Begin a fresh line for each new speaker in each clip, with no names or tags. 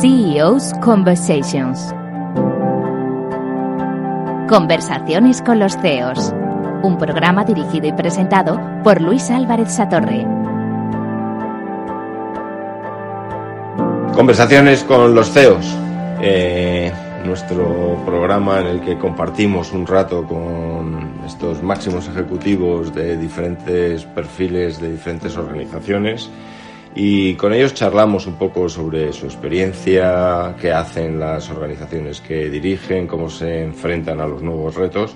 CEO's Conversations. Conversaciones con los CEOs. Un programa dirigido y presentado por Luis Álvarez Satorre.
Conversaciones con los CEOs. Eh, nuestro programa en el que compartimos un rato con estos máximos ejecutivos de diferentes perfiles, de diferentes organizaciones y con ellos charlamos un poco sobre su experiencia, qué hacen las organizaciones que dirigen, cómo se enfrentan a los nuevos retos.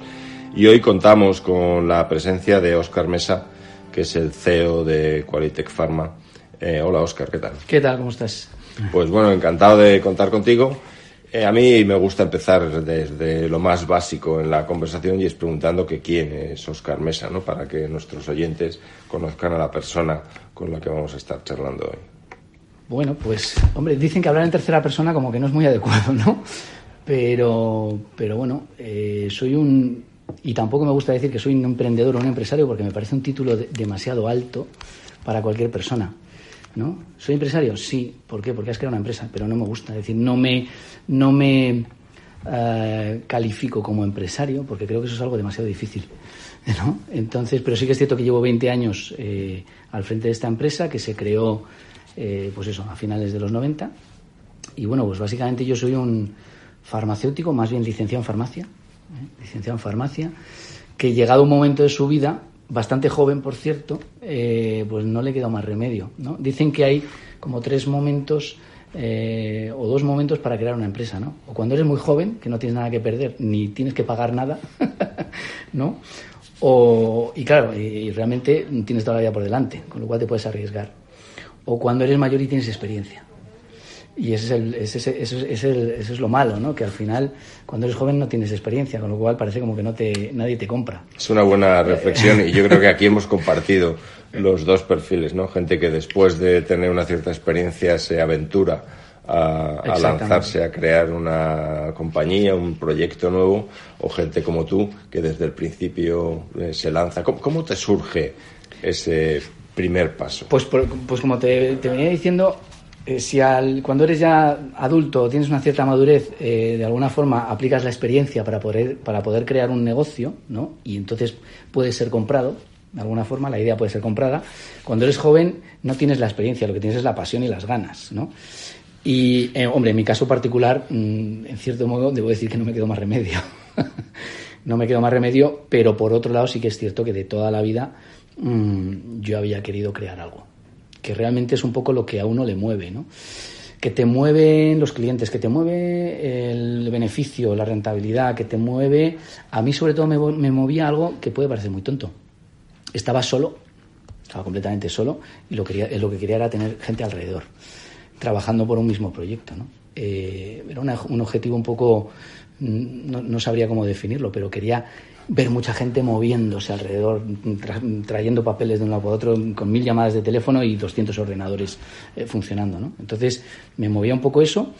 Y hoy contamos con la presencia de Óscar Mesa, que es el CEO de Qualitech Pharma. Eh, hola Óscar, ¿qué tal?
¿Qué tal? ¿Cómo estás?
Pues bueno, encantado de contar contigo. Eh, a mí me gusta empezar desde lo más básico en la conversación y es preguntando que quién es Oscar Mesa, ¿no? Para que nuestros oyentes conozcan a la persona con la que vamos a estar charlando hoy.
Bueno, pues, hombre, dicen que hablar en tercera persona como que no es muy adecuado, ¿no? Pero, pero bueno, eh, soy un... Y tampoco me gusta decir que soy un emprendedor o un empresario porque me parece un título demasiado alto para cualquier persona. ¿no? ¿Soy empresario? Sí. ¿Por qué? Porque has creado una empresa, pero no me gusta. Es decir, no me, no me eh, califico como empresario porque creo que eso es algo demasiado difícil. ¿no? Entonces, pero sí que es cierto que llevo 20 años eh, al frente de esta empresa que se creó, eh, pues eso, a finales de los 90. Y bueno, pues básicamente yo soy un farmacéutico, más bien licenciado en farmacia, licenciado en farmacia, que llegado un momento de su vida bastante joven, por cierto, eh, pues no le quedó más remedio. ¿no? Dicen que hay como tres momentos eh, o dos momentos para crear una empresa, ¿no? O cuando eres muy joven, que no tienes nada que perder, ni tienes que pagar nada, ¿no? O, y claro, y, realmente tienes toda la vida por delante, con lo cual te puedes arriesgar. O cuando eres mayor y tienes experiencia. Y ese es, el, ese, eso, es el, eso es lo malo, ¿no? Que al final, cuando eres joven no tienes experiencia, con lo cual parece como que no te, nadie te compra.
Es una buena reflexión y yo creo que aquí hemos compartido los dos perfiles, ¿no? Gente que después de tener una cierta experiencia se aventura a, a, lanzarse a crear una compañía, un proyecto nuevo, o gente como tú que desde el principio eh, se lanza. ¿Cómo, ¿Cómo, te surge ese primer paso?
Pues, pues como te, te venía diciendo, eh, si al, cuando eres ya adulto tienes una cierta madurez, eh, de alguna forma aplicas la experiencia para poder, para poder crear un negocio, ¿no? Y entonces puede ser comprado, de alguna forma la idea puede ser comprada. Cuando eres joven no tienes la experiencia, lo que tienes es la pasión y las ganas, ¿no? Y, eh, hombre, en mi caso particular, mm, en cierto modo, debo decir que no me quedo más remedio. no me quedo más remedio, pero por otro lado sí que es cierto que de toda la vida mmm, yo había querido crear algo que realmente es un poco lo que a uno le mueve, ¿no? Que te mueven los clientes, que te mueve el beneficio, la rentabilidad, que te mueve. A mí, sobre todo, me, me movía algo que puede parecer muy tonto. Estaba solo, estaba completamente solo, y lo, quería, lo que quería era tener gente alrededor, trabajando por un mismo proyecto, ¿no? Eh, era un objetivo un poco. No, no sabría cómo definirlo, pero quería ver mucha gente moviéndose alrededor, tra trayendo papeles de un lado para otro, con mil llamadas de teléfono y 200 ordenadores eh, funcionando. ¿no? Entonces me movía un poco eso.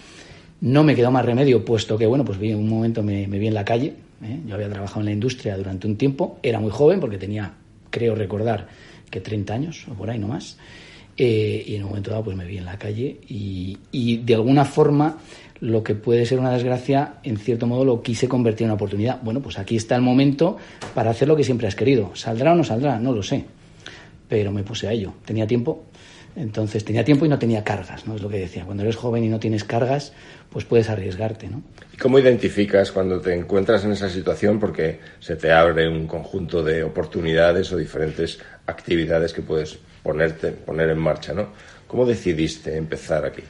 No me quedó más remedio, puesto que, bueno, pues vi un momento me, me vi en la calle. ¿eh? Yo había trabajado en la industria durante un tiempo. Era muy joven porque tenía, creo recordar, que 30 años o por ahí no más. Eh, y en un momento dado, pues me vi en la calle y, y de alguna forma lo que puede ser una desgracia, en cierto modo lo quise convertir en una oportunidad. Bueno, pues aquí está el momento para hacer lo que siempre has querido. ¿Saldrá o no saldrá? No lo sé. Pero me puse a ello. Tenía tiempo. Entonces tenía tiempo y no tenía cargas, ¿no? Es lo que decía. Cuando eres joven y no tienes cargas, pues puedes arriesgarte, ¿no?
¿Y cómo identificas cuando te encuentras en esa situación? Porque se te abre un conjunto de oportunidades o diferentes actividades que puedes ponerte, poner en marcha, ¿no? ¿Cómo decidiste empezar aquí?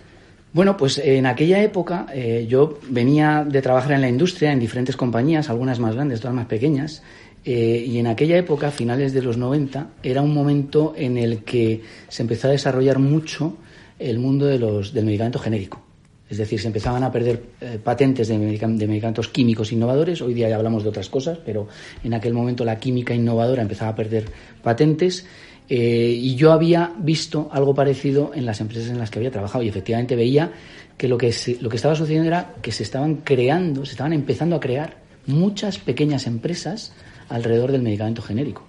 Bueno, pues en aquella época eh, yo venía de trabajar en la industria, en diferentes compañías, algunas más grandes, otras más pequeñas, eh, y en aquella época, finales de los 90, era un momento en el que se empezó a desarrollar mucho el mundo de los, del medicamento genérico. Es decir, se empezaban a perder eh, patentes de, de, medicamentos químicos innovadores. Hoy día ya hablamos de otras cosas, pero en aquel momento la química innovadora empezaba a perder patentes eh, y yo había visto algo parecido en las empresas en las que había trabajado y efectivamente veía que lo que, se, lo que estaba sucediendo era que se estaban creando, se estaban empezando a crear muchas pequeñas empresas alrededor del medicamento genérico.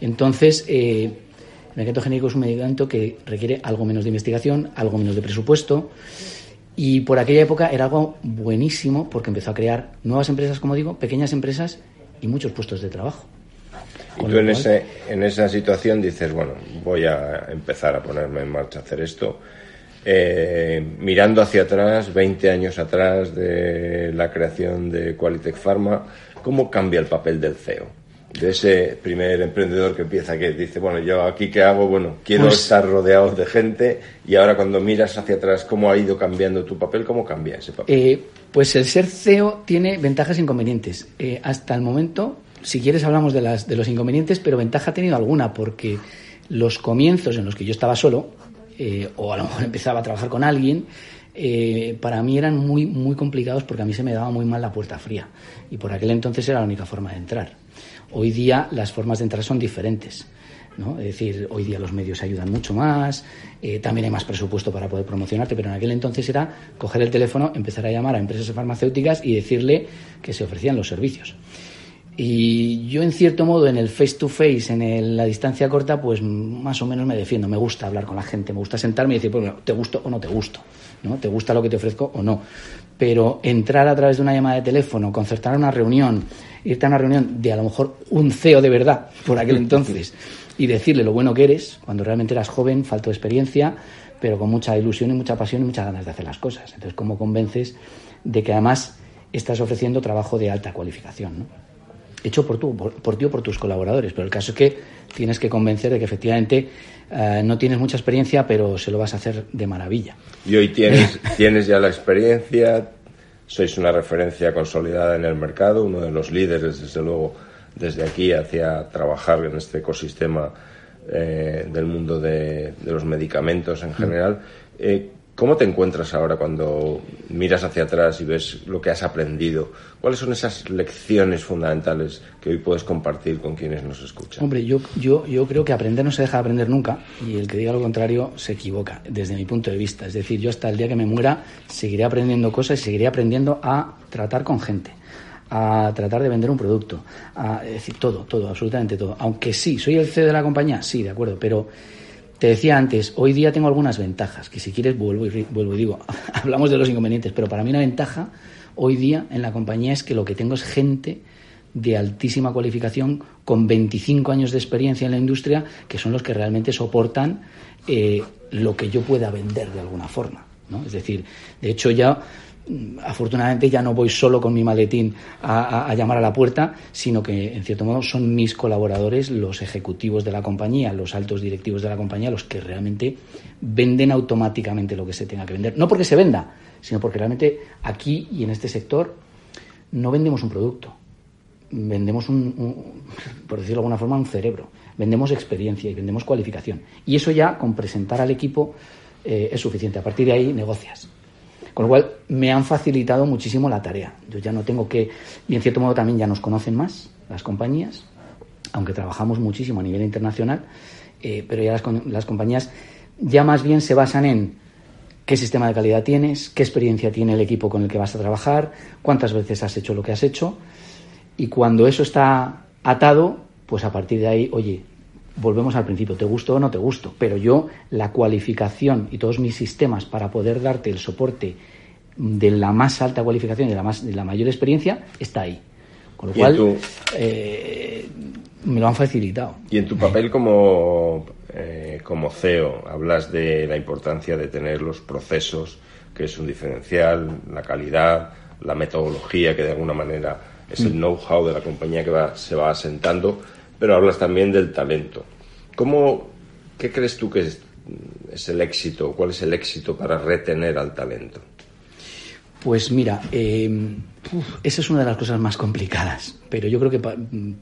Entonces, eh, el medicamento genérico es un medicamento que requiere algo menos de investigación, algo menos de presupuesto Y por aquella época era algo buenísimo porque empezó a crear nuevas empresas, como digo, pequeñas empresas y muchos puestos de trabajo.
Y tú en, ese, en esa situación dices, bueno, voy a empezar a ponerme en marcha a hacer esto. Eh, mirando hacia atrás, 20 años atrás de la creación de Qualitech Pharma, ¿cómo cambia el papel del CEO? de ese primer emprendedor que empieza que dice, bueno, yo aquí qué hago, bueno, quiero pues estar rodeado de gente y ahora cuando miras hacia atrás cómo ha ido cambiando tu papel, ¿cómo cambia ese papel?
Eh, pues el ser CEO tiene ventajas e inconvenientes. Eh, hasta el momento, si quieres hablamos de, las, de los inconvenientes, pero ventaja ha tenido alguna porque los comienzos en los que yo estaba solo, eh, o a lo mejor empezaba a trabajar con alguien, para mí eran muy, muy complicados porque a mí se me daba muy mal la puerta fría y por aquel entonces era la única forma de entrar. Hoy día las formas de entrar son diferentes. ¿no? Es decir, hoy día los medios ayudan mucho más, eh, también hay más presupuesto para poder promocionarte, pero en aquel entonces era coger el teléfono, empezar a llamar a empresas farmacéuticas y decirle que se ofrecían los servicios. Y yo, en cierto modo, en el face to face, en la distancia corta, pues más o menos me defiendo. Me gusta hablar con la gente, me gusta sentarme y decir, bueno, te gusto o no te gusto, ¿no? Te gusta lo que te ofrezco o no. Pero entrar a través de una llamada de teléfono, concertar una reunión, irte a una reunión de a lo mejor un CEO de verdad por aquel entonces y decirle lo bueno que eres, cuando realmente eras joven, falto de experiencia, pero con mucha ilusión y mucha pasión y muchas ganas de hacer las cosas. Entonces, ¿cómo convences de que además estás ofreciendo trabajo de alta cualificación? ¿no? Hecho por, tú, por, ti o por tus colaboradores, pero el caso es que tienes que convencer de que efectivamente eh, no tienes mucha experiencia, pero se lo vas a hacer de maravilla.
Y hoy tienes, tienes ya la experiencia, sois una referencia consolidada en el mercado, uno de los líderes, desde luego, desde aquí hacia trabajar en este ecosistema eh, del mundo de, los medicamentos en general. Eh, ¿Cómo te encuentras ahora cuando miras hacia atrás y ves lo que has aprendido? ¿Cuáles son esas lecciones fundamentales que hoy puedes compartir con quienes nos escuchan?
Hombre, yo, yo, yo creo que aprender no se deja de aprender nunca y el que diga lo contrario se equivoca, desde mi punto de vista. Es decir, yo hasta el día que me muera seguiré aprendiendo cosas y seguiré aprendiendo a tratar con gente a tratar de vender un producto, a decir todo, todo, absolutamente todo. Aunque sí, soy el CEO de la compañía, sí, de acuerdo, pero te decía antes, hoy día tengo algunas ventajas, que si quieres vuelvo y, vuelvo y digo, hablamos de los inconvenientes, pero para mí una ventaja hoy día en la compañía es que lo que tengo es gente de altísima cualificación con 25 años de experiencia en la industria que son los que realmente soportan eh, lo que yo pueda vender de alguna forma. ¿no? Es decir, de hecho ya afortunadamente ya no voy solo con mi maletín a, llamar a la puerta, sino que en cierto modo son mis colaboradores, los ejecutivos de la compañía, los altos directivos de la compañía, los que realmente venden automáticamente lo que se tenga que vender. No porque se venda, sino porque realmente aquí y en este sector no vendemos un producto, vendemos un, por decirlo de alguna forma, un cerebro, vendemos experiencia y vendemos cualificación. Y eso ya con presentar al equipo eh, es suficiente. A partir de ahí negocias. Con lo cual me han facilitado muchísimo la tarea. Yo ya no tengo que, y en cierto modo también ya nos conocen más las compañías, aunque trabajamos muchísimo a nivel internacional, eh, pero ya las, las compañías ya más bien se basan en qué sistema de calidad tienes, qué experiencia tiene el equipo con el que vas a trabajar, cuántas veces has hecho lo que has hecho. Y cuando eso está atado, pues a partir de ahí, oye, volvemos al principio, te gusto o no te gusto, pero yo la cualificación y todos mis sistemas para poder darte el soporte de la más alta cualificación y de la, más, de la mayor experiencia está ahí. Con lo cual, eh, me lo han facilitado.
Y en tu papel como, eh, como CEO, hablas de la importancia de tener los procesos, que es un diferencial, la calidad, la metodología, que de alguna manera es el mm. know-how de la compañía que va, se va asentando pero hablas también del talento. ¿Cómo, ¿Qué crees tú que es, el éxito? ¿Cuál es el éxito para retener al talento?
Pues mira, em, esa es una de las cosas más complicadas, pero yo creo que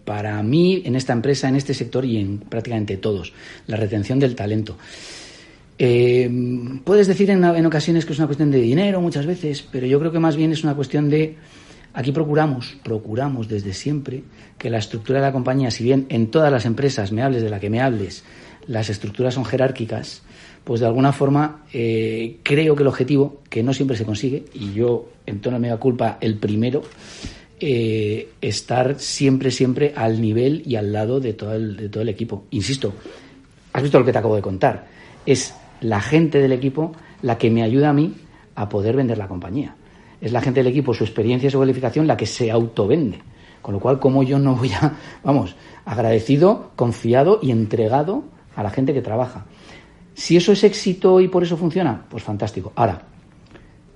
para mí, en esta empresa, en este sector y en prácticamente todos, la retención del talento. Em, puedes decir en, ocasiones que es una cuestión de dinero muchas veces, pero yo creo que más bien es una cuestión de Aquí procuramos, procuramos desde siempre que la estructura de la compañía, si bien en todas las empresas, me hables de la que me hables, las estructuras son jerárquicas, pues de alguna forma eh, creo que el objetivo, que no siempre se consigue, y yo en tono de mega culpa el primero, eh, estar siempre, siempre al nivel y al lado de todo, el, de todo el equipo. Insisto, has visto lo que te acabo de contar. Es la gente del equipo la que me ayuda a mí a poder vender la compañía. Es la gente del equipo, su experiencia y su cualificación la que se autovende. Con lo cual, como yo no voy a, vamos, agradecido, confiado y entregado a la gente que trabaja. Si eso es éxito y por eso funciona, pues fantástico. Ahora,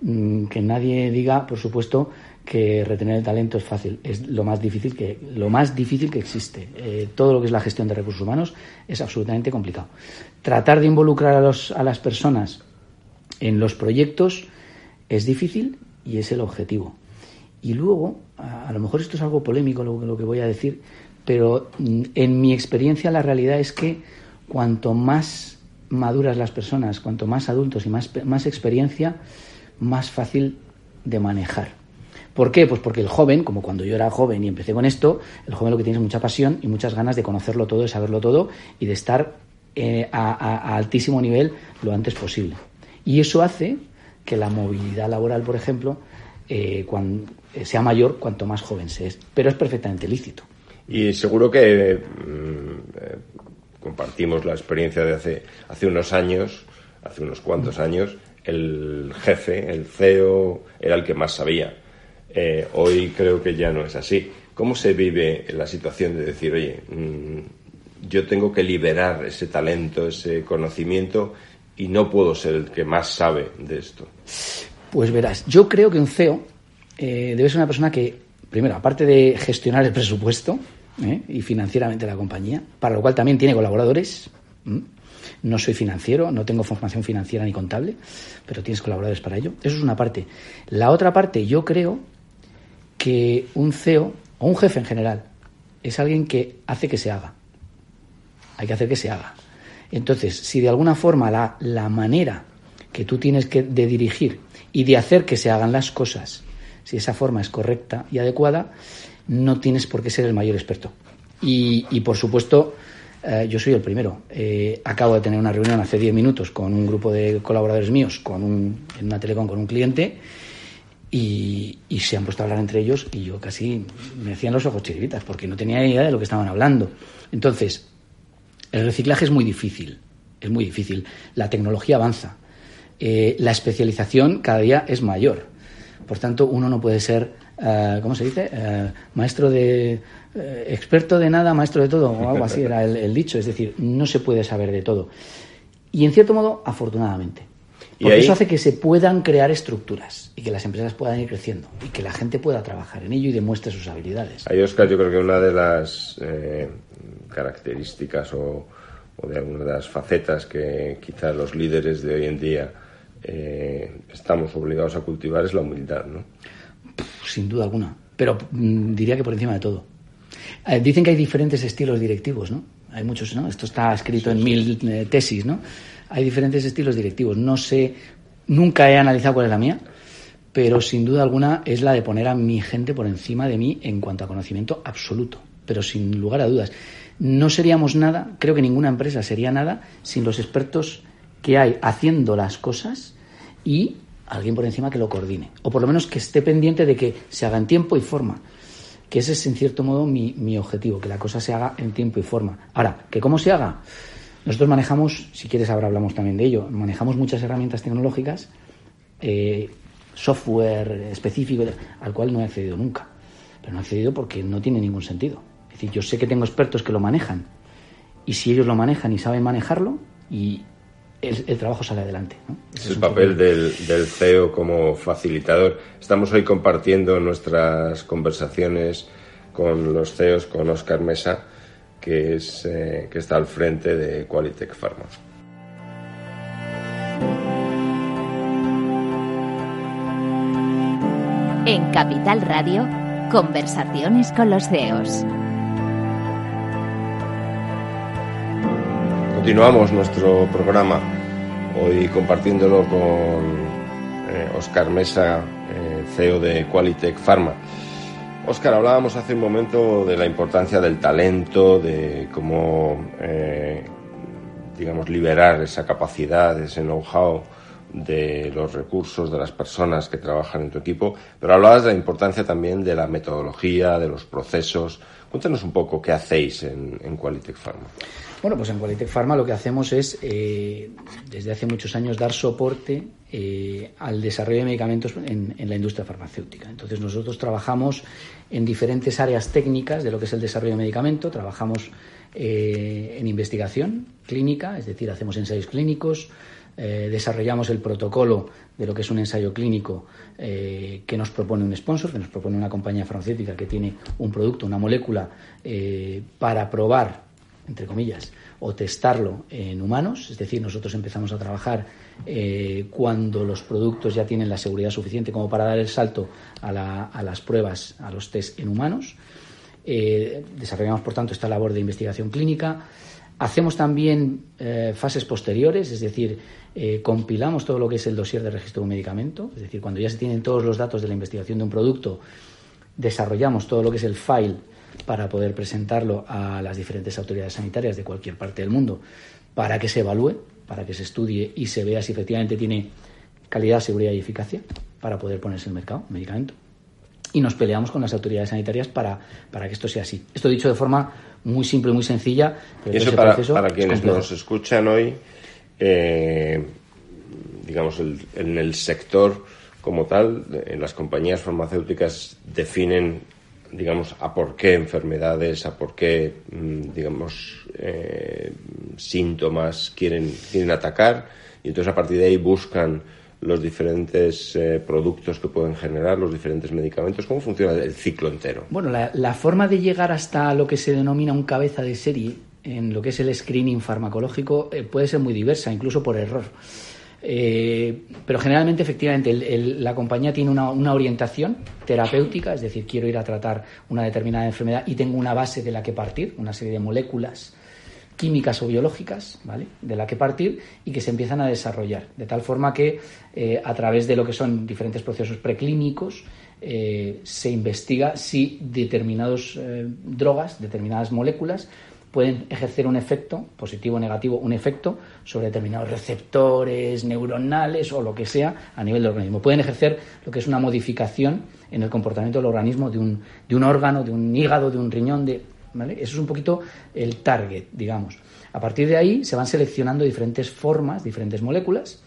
mm, que nadie diga, por supuesto, que retener el talento es fácil, es lo más difícil que, lo más difícil que existe. Eh, todo lo que es la gestión de recursos humanos es absolutamente complicado. Tratar de involucrar a, los, a las personas en los proyectos es difícil y es el objetivo. Y luego, a, lo mejor esto es algo polémico lo, lo que voy a decir, pero mm, en mi experiencia la realidad es que cuanto más maduras las personas, cuanto más adultos y más, más experiencia, más fácil de manejar ¿Por qué? Pues porque el joven, como cuando yo era joven y empecé con esto, el joven lo que tiene es mucha pasión y muchas ganas de conocerlo todo, de saberlo todo y de estar eh, a, altísimo nivel lo antes posible. Y eso hace que la movilidad laboral, por ejemplo, eh, eh, sea mayor cuanto más joven se es. Pero es perfectamente lícito.
Y seguro que mm, compartimos la experiencia de hace, hace unos años, hace unos cuantos años, el jefe, el CEO, era el que más sabía eh, hoy creo que ya no es así. ¿Cómo se vive la situación de decir, oye, mm, yo tengo que liberar ese talento, ese conocimiento y no puedo ser el que más sabe de esto?
Pues verás, yo creo que un CEO eh, debe ser una persona que, primero, aparte de gestionar el presupuesto ¿eh? y financieramente la compañía, para lo cual también tiene colaboradores. No soy financiero, no tengo formación financiera ni contable, pero tienes colaboradores para ello. Eso es una parte. La otra parte, yo creo que un CEO o un jefe en general es alguien que hace que se haga. Hay que hacer que se haga. Entonces, si de alguna forma la, la manera que tú tienes que, de dirigir y de hacer que se hagan las cosas, si esa forma es correcta y adecuada, no tienes por qué ser el mayor experto. Y, por supuesto, eh, yo soy el primero. Eh, acabo de tener una reunión hace 10 minutos con un grupo de colaboradores míos con un, en una telecom con un cliente y, se han puesto a hablar entre ellos y yo casi me hacían los ojos chiribitas porque no tenía idea de lo que estaban hablando. Entonces, el reciclaje es muy difícil, es muy difícil. La tecnología avanza, eh, la especialización cada día es mayor. Por tanto, uno no puede ser, uh, ¿cómo se dice? Uh, maestro de, experto de nada, maestro de todo, o algo así era el dicho. Es decir, no se puede saber de todo. Y en cierto modo, afortunadamente. Porque eso hace que se puedan crear estructuras y que las empresas puedan ir creciendo y que la gente pueda trabajar en ello y demuestre sus habilidades.
Ahí, Oscar, yo creo que una de las eh, características o, de algunas de las facetas que quizás los líderes de hoy en día eh, estamos obligados a cultivar es la humildad, ¿no?
Sin duda alguna, pero mm, diría que por encima de todo. Eh, dicen que hay diferentes estilos directivos, ¿no? Hay muchos, ¿no? Esto está escrito en mil tesis, ¿no? Hay diferentes estilos directivos. No sé, nunca he analizado cuál es la mía, pero sin duda alguna es la de poner a mi gente por encima de mí en cuanto a conocimiento absoluto, pero sin lugar a dudas. No seríamos nada, creo que ninguna empresa sería nada sin los expertos que hay haciendo las cosas y alguien por encima que lo coordine, o por lo menos que esté pendiente de que se haga en tiempo y forma, que ese es en cierto modo mi, mi objetivo, que la cosa se haga en tiempo y forma. Ahora, ¿que cómo se haga? Nosotros manejamos, si quieres ahora hablamos también de ello, manejamos muchas herramientas tecnológicas, eh, software específico al cual no he accedido nunca. Pero no he accedido porque no tiene ningún sentido. Es decir, yo sé que tengo expertos que lo manejan y si ellos lo manejan y saben manejarlo, y el, trabajo sale adelante.
Es el papel del, del, CEO como facilitador. Estamos hoy compartiendo nuestras conversaciones con los CEOs, con Oscar Mesa que, es, eh, que está al frente de Qualitech Pharma.
En Capital Radio, conversaciones con los CEOs.
Continuamos nuestro programa, hoy compartiéndolo con Oscar eh, Mesa, eh, CEO de Qualitech Pharma. Oscar, hablábamos hace un momento de la importancia del talento, de cómo, eh, digamos, liberar esa capacidad, ese know-how de los recursos de las personas que trabajan en tu equipo, pero hablabas de la importancia también de la metodología, de los procesos. Cuéntanos un poco qué hacéis en, en Qualitech Pharma.
Bueno, pues en Qualitech Pharma lo que hacemos es, eh, desde hace muchos años, dar soporte eh, al desarrollo de medicamentos en, la industria farmacéutica. Entonces nosotros trabajamos en diferentes áreas técnicas de lo que es el desarrollo de medicamento, trabajamos eh, en investigación clínica, es decir, hacemos ensayos clínicos, desarrollamos el protocolo de lo que es un ensayo clínico que nos propone un sponsor, que nos propone una compañía farmacéutica que tiene un producto, una molécula, para probar, entre comillas, o testarlo en humanos, es decir, nosotros empezamos a trabajar eh, cuando los productos ya tienen la seguridad suficiente como para dar el salto a, las pruebas, a los test en humanos. Eh, desarrollamos, por tanto, esta labor de investigación clínica. Hacemos también eh, fases posteriores, es decir, compilamos todo lo que es el dossier de registro de un medicamento, es decir, cuando ya se tienen todos los datos de la investigación de un producto, desarrollamos todo lo que es el file para poder presentarlo a las diferentes autoridades sanitarias de cualquier parte del mundo para que se evalúe, para que se estudie y se vea si efectivamente tiene calidad, seguridad y eficacia para poder ponerse en el mercado un medicamento. Y nos peleamos con las autoridades sanitarias para, para que esto sea así. Esto dicho de forma muy simple y muy sencilla.
Pero eso para, para quienes nos escuchan hoy, eh, digamos, en el sector como tal, en las compañías farmacéuticas definen digamos, a por qué enfermedades, a por qué, mm, digamos, eh, síntomas quieren, quieren atacar y entonces a partir de ahí buscan los diferentes eh, productos que pueden generar, los diferentes medicamentos. ¿Cómo funciona el ciclo entero?
Bueno, la, la forma de llegar hasta lo que se denomina un cabeza de serie en lo que es el screening farmacológico eh, puede ser muy diversa, incluso por error. Eh, pero generalmente, efectivamente, la compañía tiene una, orientación terapéutica, es decir, quiero ir a tratar una determinada enfermedad y tengo una base de la que partir, una serie de moléculas químicas o biológicas, ¿vale? De la que partir y que se empiezan a desarrollar, de tal forma que eh, a través de lo que son diferentes procesos preclínicos eh, se investiga si determinadas drogas, determinadas moléculas pueden ejercer un efecto, positivo o negativo, un efecto sobre determinados receptores neuronales o lo que sea a nivel del organismo. Pueden ejercer lo que es una modificación en el comportamiento del organismo de un, de un órgano, de un hígado, de un riñón, de. Eso es un poquito el target, digamos. A partir de ahí se van seleccionando diferentes formas, diferentes moléculas,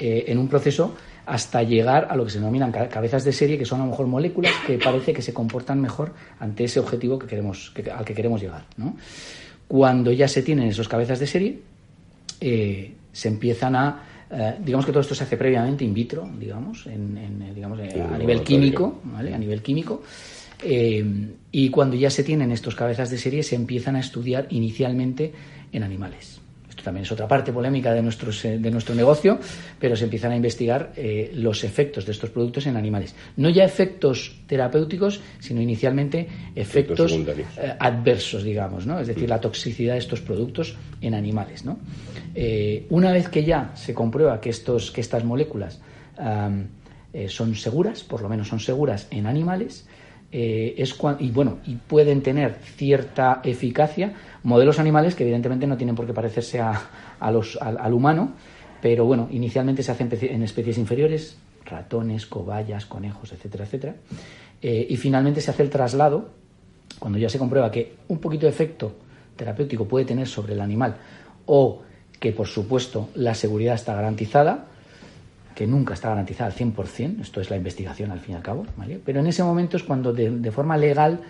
eh, en un proceso hasta llegar a lo que se denominan cabezas de serie, que son a lo mejor moléculas que parece que se comportan mejor ante ese objetivo que queremos, al que queremos llegar. Cuando ya se tienen esos cabezas de serie, eh, se empiezan a eh, digamos que todo esto se hace previamente in vitro, digamos, en, eh, digamos a nivel químico, ¿vale? A nivel químico. y cuando ya se tienen estos cabezas de serie, se empiezan a estudiar inicialmente en animales también es otra parte polémica de, nuestros, eh, de nuestro negocio, pero se empiezan a investigar eh, los efectos de estos productos en animales. No ya efectos terapéuticos, sino inicialmente efectos, eh, adversos, digamos, ¿no? es decir, la toxicidad de estos productos en animales. ¿no? una vez que ya se comprueba que, estos, que estas moléculas son seguras, por lo menos son seguras en animales, es y bueno y pueden tener cierta eficacia modelos animales que evidentemente no tienen por qué parecerse a, los, al, humano, pero bueno, inicialmente se hacen en especies inferiores, ratones, cobayas, conejos, etcétera, etcétera, eh, y finalmente se hace el traslado, cuando ya se comprueba que un poquito de efecto terapéutico puede tener sobre el animal o que por supuesto la seguridad está garantizada, que nunca está garantizada al 100%, esto es la investigación al fin y al cabo, pero en ese momento es cuando de, forma legal,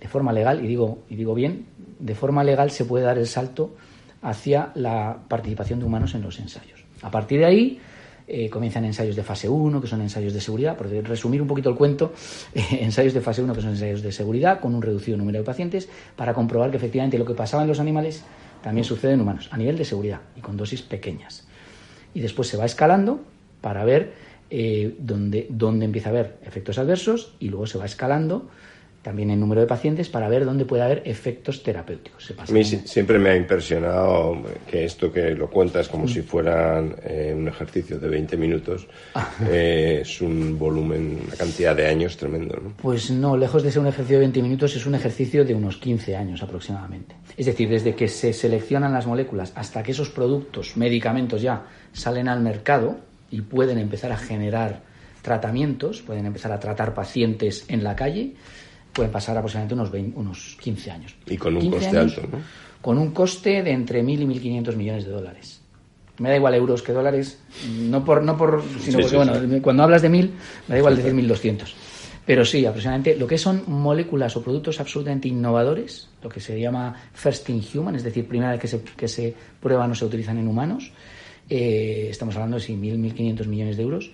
de forma legal, y digo, y digo bien, de forma legal se puede dar el salto hacia la participación de humanos en los ensayos. A partir de ahí eh, comienzan ensayos de fase 1, que son ensayos de seguridad. Por resumir un poquito el cuento, ensayos de fase 1, que son ensayos de seguridad, con un reducido número de pacientes, para comprobar que efectivamente lo que pasaba en los animales también sucede en humanos, a nivel de seguridad y con dosis pequeñas. Y después se va escalando para ver eh, dónde, dónde empieza a haber efectos adversos y luego se va escalando también el número de pacientes para ver dónde puede haber efectos terapéuticos.
a mí siempre me ha impresionado que esto que lo cuentas como mm. si fueran eh, un ejercicio de 20 minutos ah. eh, es un volumen, una cantidad de años tremendo. ¿no?
Pues no, lejos de ser un ejercicio de 20 minutos es un ejercicio de unos 15 años aproximadamente. Es decir, desde que se seleccionan las moléculas hasta que esos productos, medicamentos ya salen al mercado y pueden empezar a generar tratamientos, pueden empezar a tratar pacientes en la calle, pueden pasar aproximadamente unos, unos 15 años.
Y con un coste alto, ¿no?
Con un coste de entre 1.000 y 1.500 millones de dólares. me da igual euros que dólares, no por, no por sino porque, bueno, cuando hablas de mil, me da igual decir mil doscientos. Pero sí, aproximadamente lo que son moléculas o productos absolutamente innovadores, lo que se llama first in human, es decir, primera vez que se, que se prueban o se utilizan en humanos, eh, estamos hablando de sí, 1.000, 1.500 millones de euros,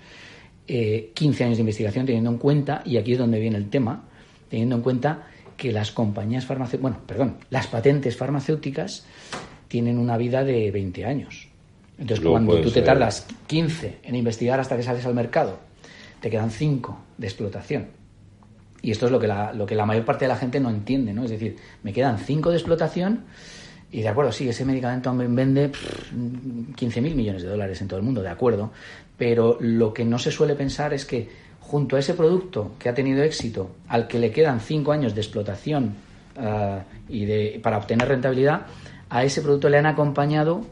15 eh, años de investigación teniendo en cuenta, y aquí es donde viene el tema, teniendo en cuenta que las compañías farmacéuticas, bueno, perdón, las patentes farmacéuticas tienen una vida de 20 años. Entonces, cuando tú te tardas 15 en investigar hasta que sales al mercado, te quedan 5 de explotación. Y esto es lo que, la, lo que la mayor parte de la gente no entiende, ¿no? Es decir, me quedan 5 de explotación y de acuerdo, sí, ese medicamento vende 15.000 millones de dólares en todo el mundo, de acuerdo. Pero lo que no se suele pensar es que junto a ese producto que ha tenido éxito, al que le quedan 5 años de explotación ah, y de, para obtener rentabilidad, a ese producto le han acompañado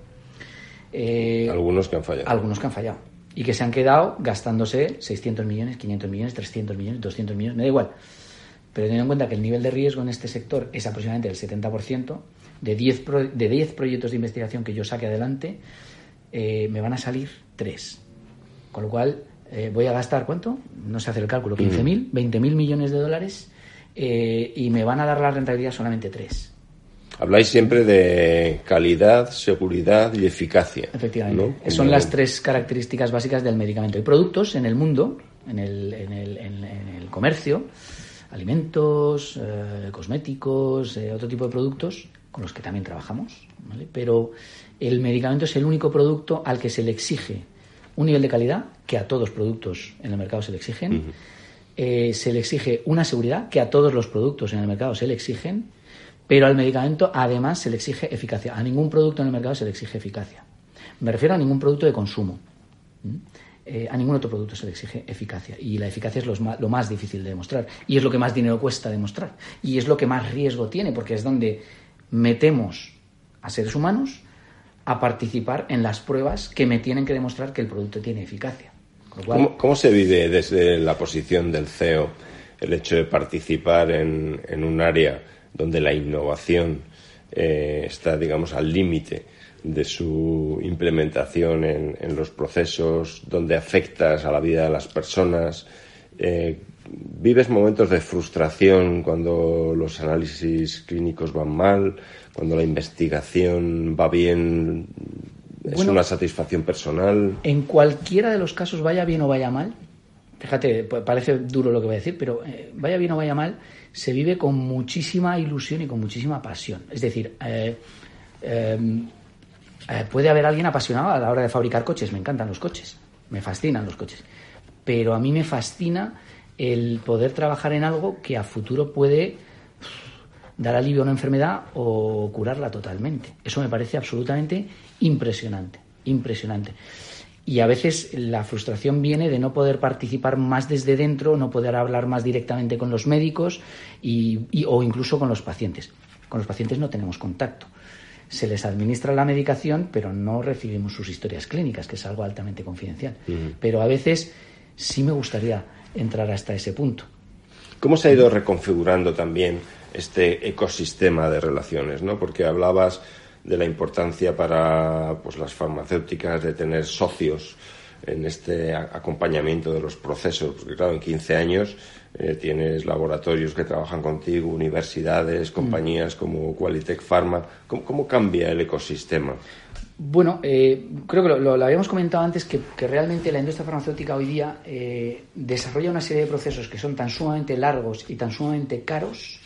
eh, algunos que han fallado.
Algunos que han fallado. Y que se han quedado gastándose 600 millones, 500 millones, 300 millones, 200 millones, me da igual. Pero teniendo en cuenta que el nivel de riesgo en este sector es aproximadamente el 70%, de 10, de 10 proyectos de investigación que yo saque adelante, eh, me van a salir 3. Con lo cual, eh, voy a gastar, ¿cuánto? No sé hacer el cálculo, 15.000, 20.000 millones de dólares y me van a dar la rentabilidad solamente 3.
Habláis siempre de calidad, seguridad y eficacia.
Efectivamente. Son las tres características básicas del medicamento. Hay productos en el mundo, en el, en el, en el comercio, alimentos, eh, cosméticos, eh, otro tipo de productos con los que también trabajamos, ¿vale? pero el medicamento es el único producto al que se le exige un nivel de calidad que a todos los productos en el mercado se le exigen, eh, se le exige una seguridad que a todos los productos en el mercado se le exigen pero al medicamento además se le exige eficacia. A ningún producto en el mercado se le exige eficacia. Me refiero a ningún producto de consumo. Eh, a ningún otro producto se le exige eficacia. Y la eficacia es lo más, difícil de demostrar. Y es lo que más dinero cuesta demostrar. Y es lo que más riesgo tiene, porque es donde metemos a seres humanos a participar en las pruebas que me tienen que demostrar que el producto tiene eficacia.
¿Cómo, se vive desde la posición del CEO el hecho de participar en un área donde la innovación eh, está, digamos, al límite de su implementación en, los procesos, donde afectas a la vida de las personas. Eh, ¿Vives momentos de frustración cuando los análisis clínicos van mal, cuando la investigación va bien? ¿Es una satisfacción personal?
En cualquiera de los casos, vaya bien o vaya mal, fíjate, parece duro lo que voy a decir, pero eh, vaya bien o vaya mal, se vive con muchísima ilusión y con muchísima pasión. Es decir, eh, em, eh, puede haber alguien apasionado a la hora de fabricar coches, me encantan los coches, me fascinan los coches, pero a mí me fascina el poder trabajar en algo que a futuro puede dar alivio a una enfermedad o curarla totalmente. Eso me parece absolutamente impresionante, impresionante. Y a veces la frustración viene de no poder participar más desde dentro, no poder hablar más directamente con los médicos y, o incluso con los pacientes. Con los pacientes no tenemos contacto. Se les administra la medicación, pero no recibimos sus historias clínicas, que es algo altamente confidencial. Pero a veces sí me gustaría entrar hasta ese punto.
¿Cómo se ha ido reconfigurando también este ecosistema de relaciones? ¿no? Porque hablabas de la importancia para pues, las farmacéuticas de tener socios en este acompañamiento de los procesos, porque claro, en 15 años eh, tienes laboratorios que trabajan contigo, universidades, mm. compañías como Qualitec Pharma. ¿Cómo, cambia el ecosistema?
Bueno, eh, creo que lo, habíamos comentado antes, que, realmente la industria farmacéutica hoy día eh, desarrolla una serie de procesos que son tan sumamente largos y tan sumamente caros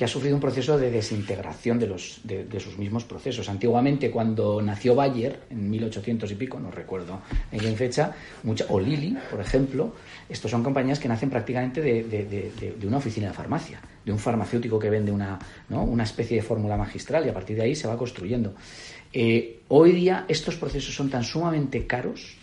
que ha sufrido un proceso de desintegración de, los, de, sus mismos procesos. Antiguamente, cuando nació Bayer, en 1800 y pico, no recuerdo en qué fecha, mucha, o Lilly, por ejemplo, estos son compañías que nacen prácticamente de, una oficina de farmacia, de un farmacéutico que vende una, una especie de fórmula magistral y a partir de ahí se va construyendo. Eh, hoy día estos procesos son tan sumamente caros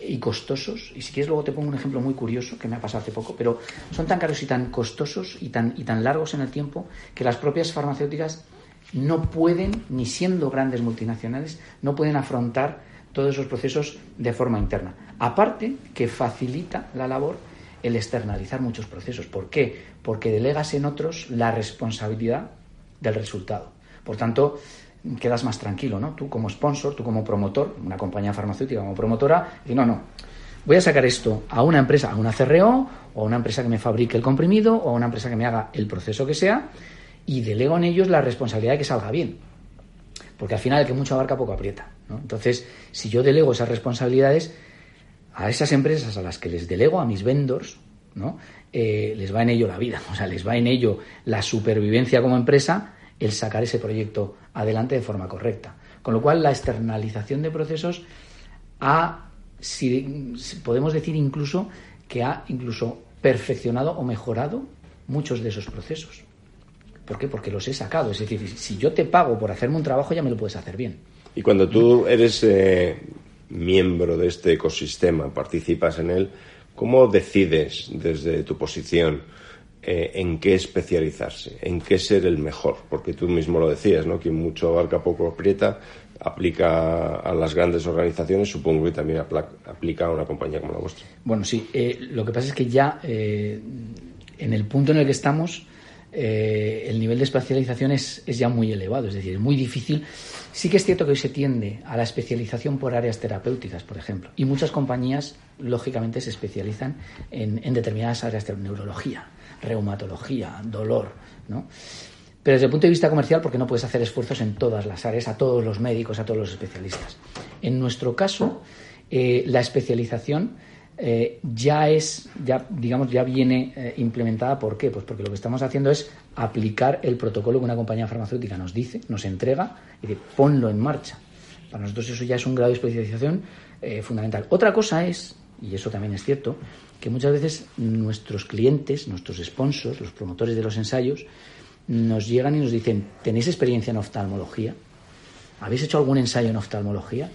y costosos, y si quieres luego te pongo un ejemplo muy curioso que me ha pasado hace poco, pero son tan caros y tan costosos y tan, y tan largos en el tiempo que las propias farmacéuticas no pueden, ni siendo grandes multinacionales, no pueden afrontar todos esos procesos de forma interna. Aparte que facilita la labor el externalizar muchos procesos. ¿Por qué? Porque delegas en otros la responsabilidad del resultado. Por tanto, quedas más tranquilo, ¿no? Tú como sponsor, tú como promotor, una compañía farmacéutica como promotora, y no, no, voy a sacar esto a una empresa, a una CRO, o a una empresa que me fabrique el comprimido, o a una empresa que me haga el proceso que sea, y delego en ellos la responsabilidad de que salga bien. Porque al final el que mucho abarca poco aprieta. ¿no? Entonces, si yo delego esas responsabilidades a esas empresas a las que les delego, a mis vendors, ¿no? Eh, les va en ello la vida, o sea, les va en ello la supervivencia como empresa, el sacar ese proyecto adelante de forma correcta. Con lo cual, la externalización de procesos ha, si, podemos decir incluso, que ha incluso perfeccionado o mejorado muchos de esos procesos. ¿Por qué? Porque los he sacado. Es decir, si yo te pago por hacerme un trabajo, ya me lo puedes hacer bien.
Y cuando tú eres eh, miembro de este ecosistema, participas en él, ¿cómo decides desde tu posición eh, en qué especializarse, en qué ser el mejor? Porque tú mismo lo decías, ¿no? Quien mucho abarca poco aprieta, aplica a las grandes organizaciones, supongo que también aplica a una compañía como la vuestra.
Bueno, sí. Eh, lo que pasa es que ya en el punto en el que estamos eh, el nivel de especialización es, ya muy elevado, es decir, es muy difícil. Sí que es cierto que hoy se tiende a la especialización por áreas terapéuticas, por ejemplo, y muchas compañías, lógicamente, se especializan en, determinadas áreas de neurología, reumatología, dolor, ¿no? Pero desde el punto de vista comercial, porque no puedes hacer esfuerzos en todas las áreas, a todos los médicos, a todos los especialistas. En nuestro caso, eh, la especialización eh, ya es, ya, digamos, ya viene eh, implementada. ¿Por qué? Pues porque lo que estamos haciendo es aplicar el protocolo que una compañía farmacéutica nos dice, nos entrega y dice, ponlo en marcha. Para nosotros eso ya es un grado de especialización fundamental. Otra cosa es, y eso también es cierto, que muchas veces nuestros clientes, nuestros sponsors, los promotores de los ensayos, nos llegan y nos dicen, ¿tenéis experiencia en oftalmología? ¿Habéis hecho algún ensayo en oftalmología?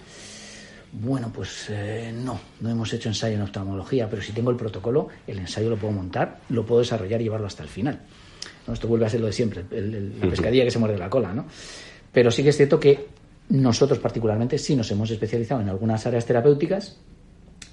Bueno, pues eh, no, no hemos hecho ensayo en oftalmología, pero si tengo el protocolo, el ensayo lo puedo montar, lo puedo desarrollar y llevarlo hasta el final. Esto vuelve a ser lo de siempre, la pescadilla que se muerde la cola, ¿no? Pero sí que es cierto que nosotros particularmente sí nos hemos especializado en algunas áreas terapéuticas,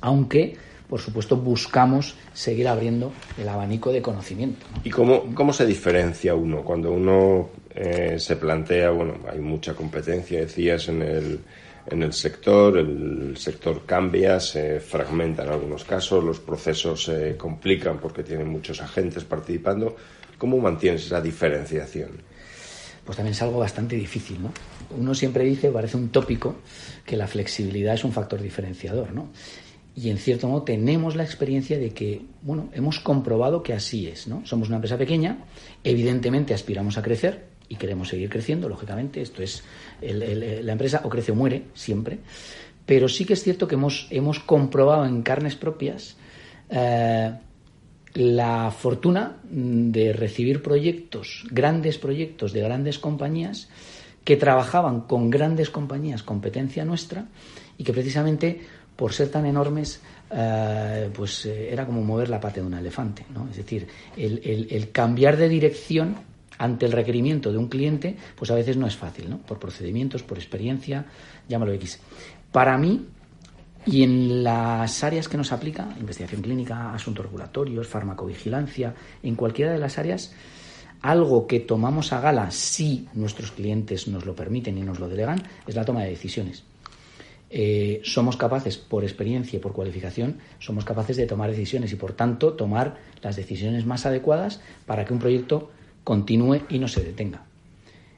aunque por supuesto, buscamos seguir abriendo el abanico de conocimiento.
¿Y cómo, cómo, se diferencia uno? Cuando uno eh, se plantea, bueno, hay mucha competencia, decías, en el, en el sector, el sector cambia, se fragmenta en algunos casos, los procesos se complican porque tienen muchos agentes participando. ¿Cómo mantienes esa diferenciación?
Pues también es algo bastante difícil, ¿no? Uno siempre dice, parece un tópico, que la flexibilidad es un factor diferenciador, ¿no? Y en cierto modo tenemos la experiencia de que, bueno, hemos comprobado que así es, ¿no? Somos una empresa pequeña, evidentemente aspiramos a crecer, y queremos seguir creciendo, lógicamente, esto es la empresa o crece o muere siempre, pero sí que es cierto que hemos, hemos comprobado en carnes propias eh, la fortuna de recibir proyectos, grandes proyectos de grandes compañías que trabajaban con grandes compañías, competencia nuestra, y que precisamente por ser tan enormes, eh, pues eh, era como mover la pata de un elefante, ¿no? Es decir, el, el cambiar de dirección ante el requerimiento de un cliente, pues a veces no es fácil, ¿no? Por procedimientos, por experiencia, llámalo X. Para mí, y en las áreas que nos aplica, investigación clínica, asuntos regulatorios, farmacovigilancia, en cualquiera de las áreas, algo que tomamos a gala si nuestros clientes nos lo permiten y nos lo delegan, es la toma de decisiones. Eh, somos capaces, por experiencia y por cualificación, somos capaces de tomar decisiones y, por tanto, tomar las decisiones más adecuadas para que un proyecto continúe y no se detenga.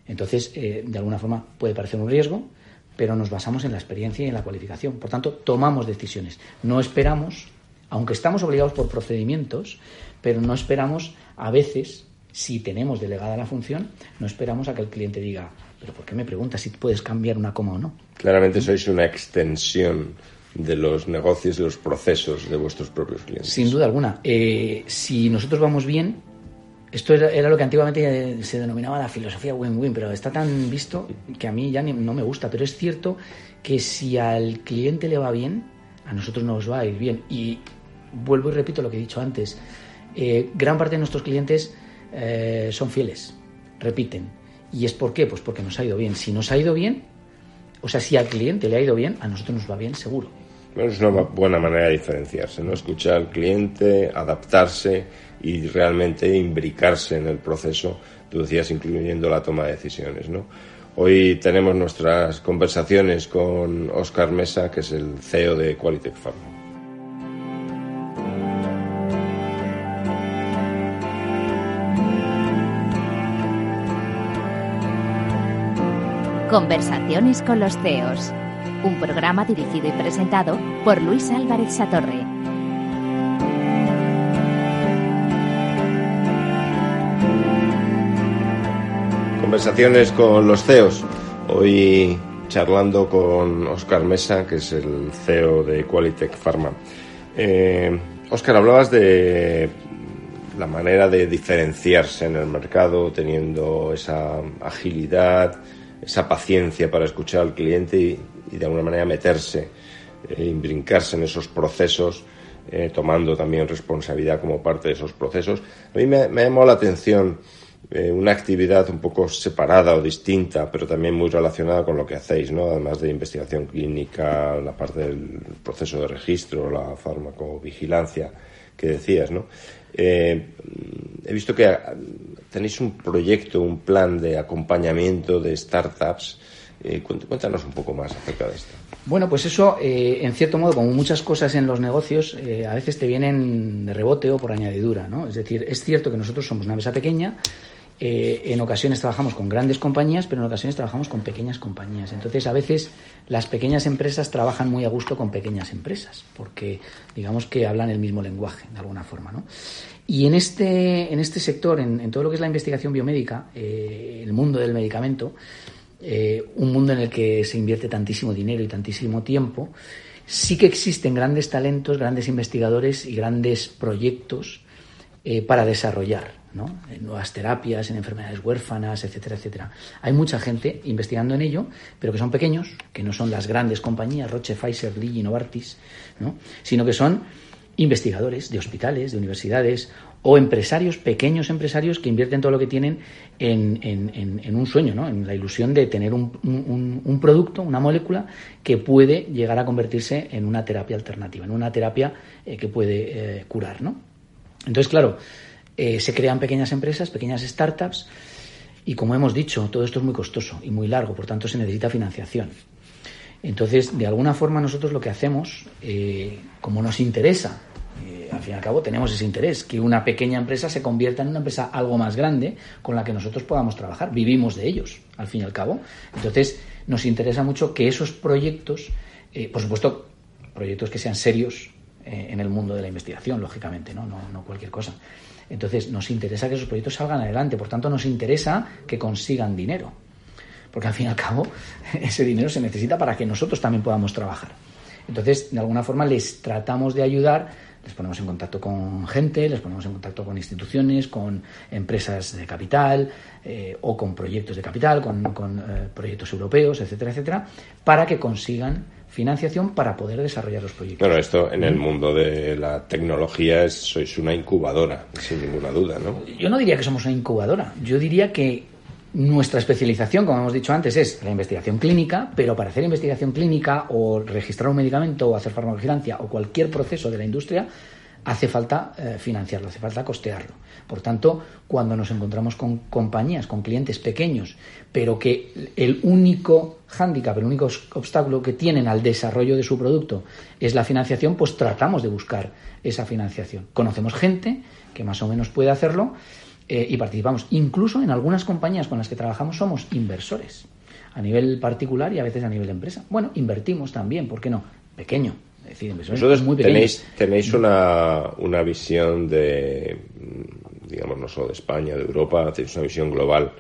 Entonces, eh, de alguna forma puede parecer un riesgo, pero nos basamos en la experiencia y en la cualificación. Por tanto, tomamos decisiones. No esperamos, aunque estamos obligados por procedimientos, pero no esperamos a veces, si tenemos delegada la función, no esperamos a que el cliente diga, pero ¿por qué me preguntas si puedes cambiar una coma o no?
Claramente sois una extensión de los negocios y los procesos de vuestros propios clientes.
Sin duda alguna. Eh, si nosotros vamos bien, esto era, lo que antiguamente se denominaba la filosofía win-win, pero está tan visto que a mí ya no me gusta. Pero es cierto que si al cliente le va bien, a nosotros nos va a ir bien. Y vuelvo y repito lo que he dicho antes. Eh, gran parte de nuestros clientes eh, son fieles, repiten. ¿Y es por qué? Pues porque nos ha ido bien. Si nos ha ido bien, o sea, si al cliente le ha ido bien, a nosotros nos va bien, seguro.
es una buena manera de diferenciarse, ¿no? Escuchar al cliente, adaptarse y realmente imbricarse en el proceso, tú decías, incluyendo la toma de decisiones, ¿no? Hoy tenemos nuestras conversaciones con Oscar Mesa, que es el CEO de Qualitech Pharma.
Conversaciones con los CEOs, un programa dirigido y presentado por Luis Álvarez Satorre.
Conversaciones con los CEOs. Hoy charlando con Oscar Mesa, que es el CEO de Qualitech Pharma. Eh, Oscar, hablabas de la manera de diferenciarse en el mercado, teniendo esa agilidad, esa paciencia para escuchar al cliente y, de alguna manera meterse, eh, imbrincarse en esos procesos, eh, tomando también responsabilidad como parte de esos procesos. A mí me, me llamó la atención eh, una actividad un poco separada o distinta, pero también muy relacionada con lo que hacéis, ¿no? Además de investigación clínica, la parte del proceso de registro, la farmacovigilancia que decías, ¿no? Eh, he visto que tenéis un proyecto, un plan de acompañamiento de startups. Eh, cuéntanos un poco más acerca de esto.
Bueno, pues eso, en cierto modo, como muchas cosas en los negocios, a veces te vienen de rebote o por añadidura, ¿no? Es decir, es cierto que nosotros somos una empresa pequeña, eh, en ocasiones trabajamos con grandes compañías, pero en ocasiones trabajamos con pequeñas compañías. Entonces, a veces las pequeñas empresas trabajan muy a gusto con pequeñas empresas, porque digamos que hablan el mismo lenguaje, de alguna forma. ¿no? Y en este, en este sector, en, todo lo que es la investigación biomédica, eh, el mundo del medicamento, eh, un mundo en el que se invierte tantísimo dinero y tantísimo tiempo, sí que existen grandes talentos, grandes investigadores y grandes proyectos para desarrollar en nuevas terapias, en enfermedades huérfanas, etcétera, etcétera. Hay mucha gente investigando en ello, pero que son pequeños, que no son las grandes compañías, Roche, Pfizer, Lee, Novartis, ¿no? sino que son investigadores de hospitales, de universidades o empresarios, pequeños empresarios que invierten todo lo que tienen en, un sueño, ¿no? en la ilusión de tener un, producto, una molécula que puede llegar a convertirse en una terapia alternativa, en una terapia eh, que puede eh, curar. ¿no? Entonces, claro, eh, se crean pequeñas empresas, pequeñas startups, y como hemos dicho, todo esto es muy costoso y muy largo, por tanto se necesita financiación. Entonces, de alguna forma nosotros lo que hacemos, eh, como nos interesa, eh, al fin y al cabo tenemos ese interés, que una pequeña empresa se convierta en una empresa algo más grande con la que nosotros podamos trabajar. Vivimos de ellos, al fin y al cabo. Entonces, nos interesa mucho que esos proyectos, por supuesto, proyectos que sean serios en el mundo de la investigación, lógicamente, no, no, no cualquier cosa entonces nos interesa que esos proyectos salgan adelante, por tanto nos interesa que consigan dinero, porque al fin y al cabo ese dinero se necesita para que nosotros también podamos trabajar. Entonces, de alguna forma les tratamos de ayudar, les ponemos en contacto con gente, les ponemos en contacto con instituciones, con empresas de capital eh, o con proyectos de capital, con, eh, proyectos europeos, etcétera, etcétera, para que consigan financiación para poder desarrollar los proyectos.
Bueno, esto en el mundo de la tecnología es, sois una incubadora, sin ninguna duda, ¿no?
Yo no diría que somos una incubadora, yo diría que nuestra especialización, como hemos dicho antes, es la investigación clínica, pero para hacer investigación clínica o registrar un medicamento o hacer farmacovigilancia o cualquier proceso de la industria, hace falta eh, financiarlo, hace falta costearlo. Por tanto, cuando nos encontramos con compañías, con clientes pequeños, pero que el único hándicap, el único obstáculo que tienen al desarrollo de su producto es la financiación, pues tratamos de buscar esa financiación. Conocemos gente que más o menos puede hacerlo eh, y participamos. Incluso en algunas compañías con las que trabajamos somos inversores, a nivel particular y a veces a nivel de empresa. Bueno, invertimos también, ¿por qué no? Pequeño,
vosotros tenéis, tenéis una, una visión de, digamos, no solo de España, de Europa, tenéis una visión global,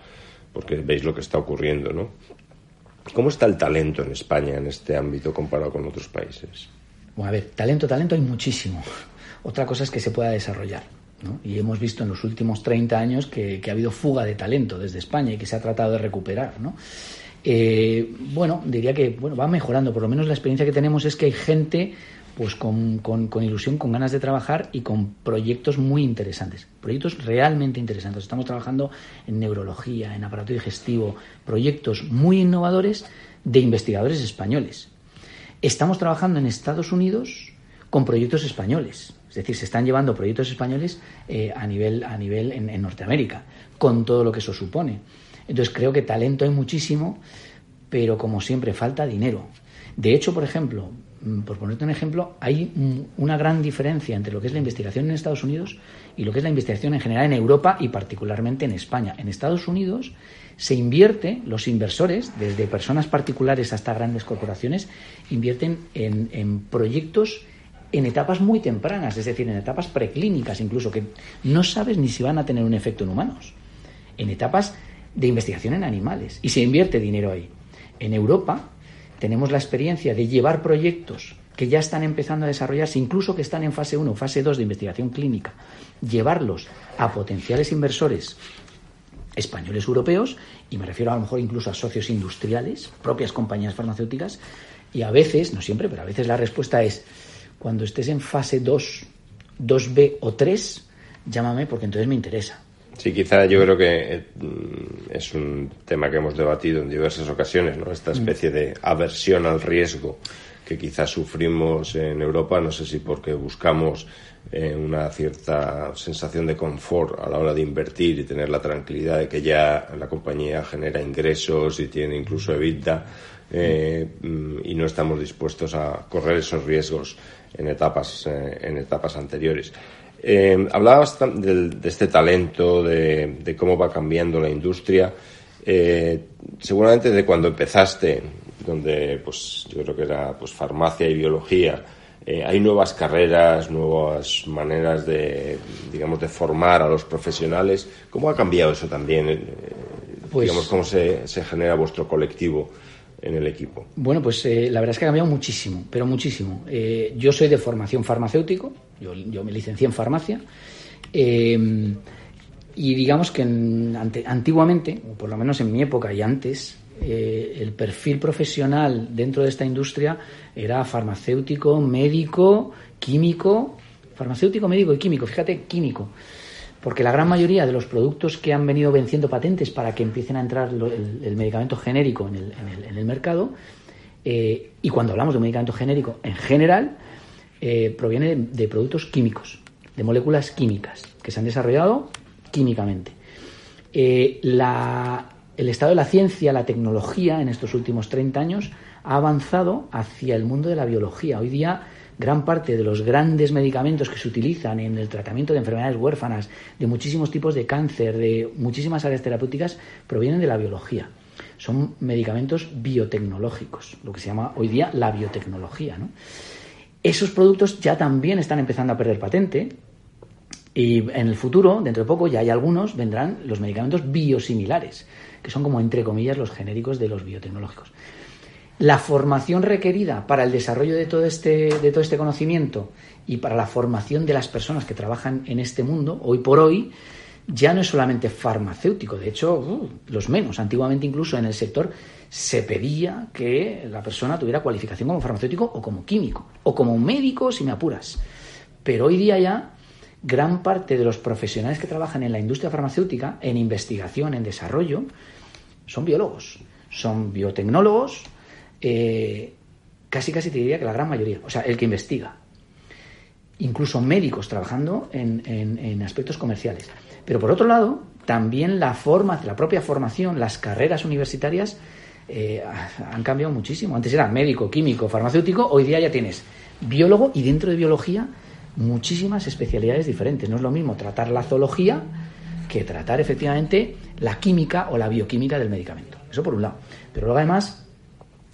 porque veis lo que está ocurriendo, ¿no? ¿Cómo está el talento en España en este ámbito comparado con otros países?
Bueno, a ver, talento, talento hay muchísimo. Otra cosa es que se pueda desarrollar. Y hemos visto en los últimos 30 años que, ha habido fuga de talento desde España y que se ha tratado de recuperar. ¿no? Eh, bueno, diría que bueno, va mejorando. Por lo menos la experiencia que tenemos es que hay gente pues con, con, ilusión, con ganas de trabajar y con proyectos muy interesantes, proyectos realmente interesantes. Estamos trabajando en neurología, en aparato digestivo, proyectos muy innovadores de investigadores españoles. Estamos trabajando en Estados Unidos con proyectos españoles, es decir, se están llevando proyectos españoles eh, a nivel, a nivel en Norteamérica, con todo lo que eso supone. Entonces creo que talento hay muchísimo, pero como siempre falta dinero. De hecho, por ejemplo, mm, por ponerte un ejemplo, hay una gran diferencia entre lo que es la investigación en Estados Unidos y lo que es la investigación en general en Europa y particularmente en España. En Estados Unidos se invierte, los inversores, desde personas particulares hasta grandes corporaciones, invierten en, en proyectos en etapas muy tempranas, es decir, en etapas preclínicas incluso, que no sabes ni si van a tener un efecto en humanos, en etapas de investigación en animales, y se invierte dinero ahí. En Europa tenemos la experiencia de llevar proyectos que ya están empezando a desarrollarse, incluso que están en fase 1, fase 2 de investigación clínica, llevarlos a potenciales inversores españoles europeos, y me refiero a lo mejor incluso a socios industriales, propias compañías farmacéuticas, y a veces, no siempre, pero a veces la respuesta es, cuando estés en fase 2, 2B o 3, llámame porque entonces me interesa.
Sí, quizá yo creo que mm, es un tema que hemos debatido en diversas ocasiones, ¿no? Esta especie de aversión al riesgo que quizás sufrimos en Europa, no sé si porque buscamos eh, una cierta sensación de confort a la hora de invertir y tener la tranquilidad de que ya la compañía genera ingresos y tiene incluso EBITDA eh, mm, y no estamos dispuestos a correr esos riesgos en etapas, eh, en etapas anteriores. Eh, hablabas de, este talento, de, cómo va cambiando la industria. Eh, seguramente de cuando empezaste, donde pues yo creo que era pues farmacia y biología, eh, hay nuevas carreras, nuevas maneras de digamos de formar a los profesionales. ¿Cómo ha cambiado eso también? Pues digamos cómo se, se genera vuestro colectivo en el equipo?
Bueno, pues eh, la verdad es que ha cambiado muchísimo, pero muchísimo. Eh, yo soy de formación farmacéutico, yo, me licencié en farmacia, eh, y digamos que antiguamente, o por lo menos en mi época y antes, el perfil profesional dentro de esta industria era farmacéutico, médico, químico, farmacéutico, médico y químico, fíjate, químico porque la gran mayoría de los productos que han venido venciendo patentes para que empiecen a entrar el, medicamento genérico en el, mercado, eh, y cuando hablamos de un medicamento genérico en general, eh, proviene de, productos químicos, de moléculas químicas, que se han desarrollado químicamente. Eh, el estado de la ciencia, la tecnología en estos últimos 30 años ha avanzado hacia el mundo de la biología. Hoy día gran parte de los grandes medicamentos que se utilizan en el tratamiento de enfermedades huérfanas, de muchísimos tipos de cáncer, de muchísimas áreas terapéuticas, provienen de la biología. Son medicamentos biotecnológicos, lo que se llama hoy día la biotecnología. Esos productos ya también están empezando a perder patente, y en el futuro, dentro de poco, ya hay algunos, vendrán los medicamentos biosimilares, que son como, entre comillas, los genéricos de los biotecnológicos la formación requerida para el desarrollo de todo este, de todo este conocimiento y para la formación de las personas que trabajan en este mundo, hoy por hoy, ya no es solamente farmacéutico, de hecho, uh, los menos. Antiguamente incluso en el sector se pedía que la persona tuviera cualificación como farmacéutico o como químico, o como médico si me apuras. Pero hoy día ya gran parte de los profesionales que trabajan en la industria farmacéutica, en investigación, en desarrollo, son biólogos, son biotecnólogos, eh, casi casi te diría que la gran mayoría, o sea, el que investiga. Incluso médicos trabajando en, aspectos comerciales. Pero por otro lado, también la forma, la propia formación, las carreras universitarias eh, han cambiado muchísimo. Antes era médico, químico, farmacéutico, hoy día ya tienes biólogo y dentro de biología muchísimas especialidades diferentes. No es lo mismo tratar la zoología que tratar efectivamente la química o la bioquímica del medicamento. Eso por un lado. Pero luego además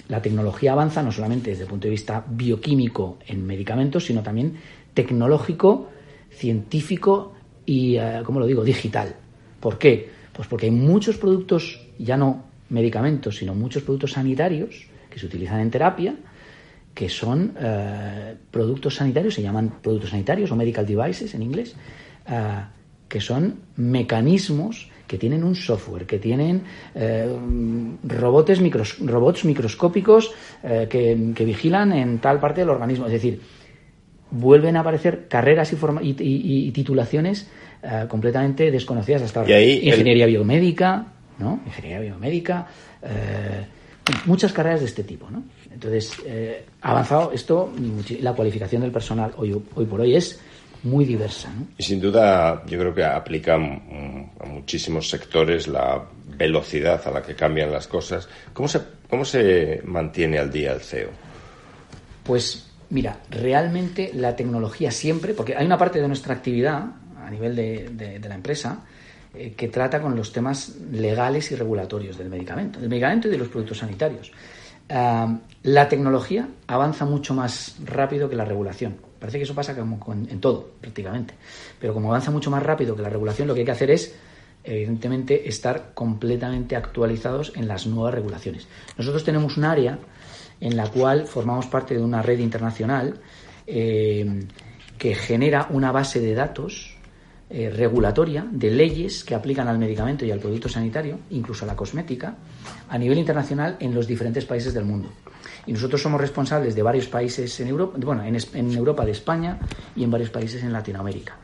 la tecnología avanza no solamente desde el punto de vista bioquímico en medicamentos, sino también tecnológico, científico y, eh, como lo digo?, digital. ¿Por qué? Pues porque hay muchos productos, ya no medicamentos, sino muchos productos sanitarios que se utilizan en terapia, que son eh, productos sanitarios, se llaman productos sanitarios o medical devices en inglés, eh, que son mecanismos que tienen un software, que tienen eh, robots, robots microscópicos eh, que, vigilan en tal parte del organismo. Es decir, vuelven a aparecer carreras y, titulaciones eh, completamente desconocidas hasta ahora. Ingeniería biomédica, ¿no? Ingeniería biomédica, muchas carreras de este tipo, ¿no? Entonces, ha avanzado esto, la cualificación del personal hoy, hoy por hoy es muy diversa.
Y sin duda yo creo que aplica a muchísimos sectores la velocidad a la que cambian las cosas. ¿Cómo se, cómo se mantiene al día el CEO?
Pues mira, realmente la tecnología siempre, porque hay una parte de nuestra actividad a nivel de, la empresa eh, que trata con los temas legales y regulatorios del medicamento, del medicamento y de los productos sanitarios. Ah, la tecnología avanza mucho más rápido que la regulación. Parece que eso pasa como en todo, prácticamente. Pero como avanza mucho más rápido que la regulación, lo que hay que hacer es, evidentemente, estar completamente actualizados en las nuevas regulaciones. Nosotros tenemos un área en la cual formamos parte de una red internacional eh, que genera una base de datos eh, regulatoria de leyes que aplican al medicamento y al producto sanitario, incluso a la cosmética, a nivel internacional en los diferentes países del mundo. Y nosotros somos responsables de varios países en Europa, bueno, en, Europa de España y en varios países en Latinoamérica.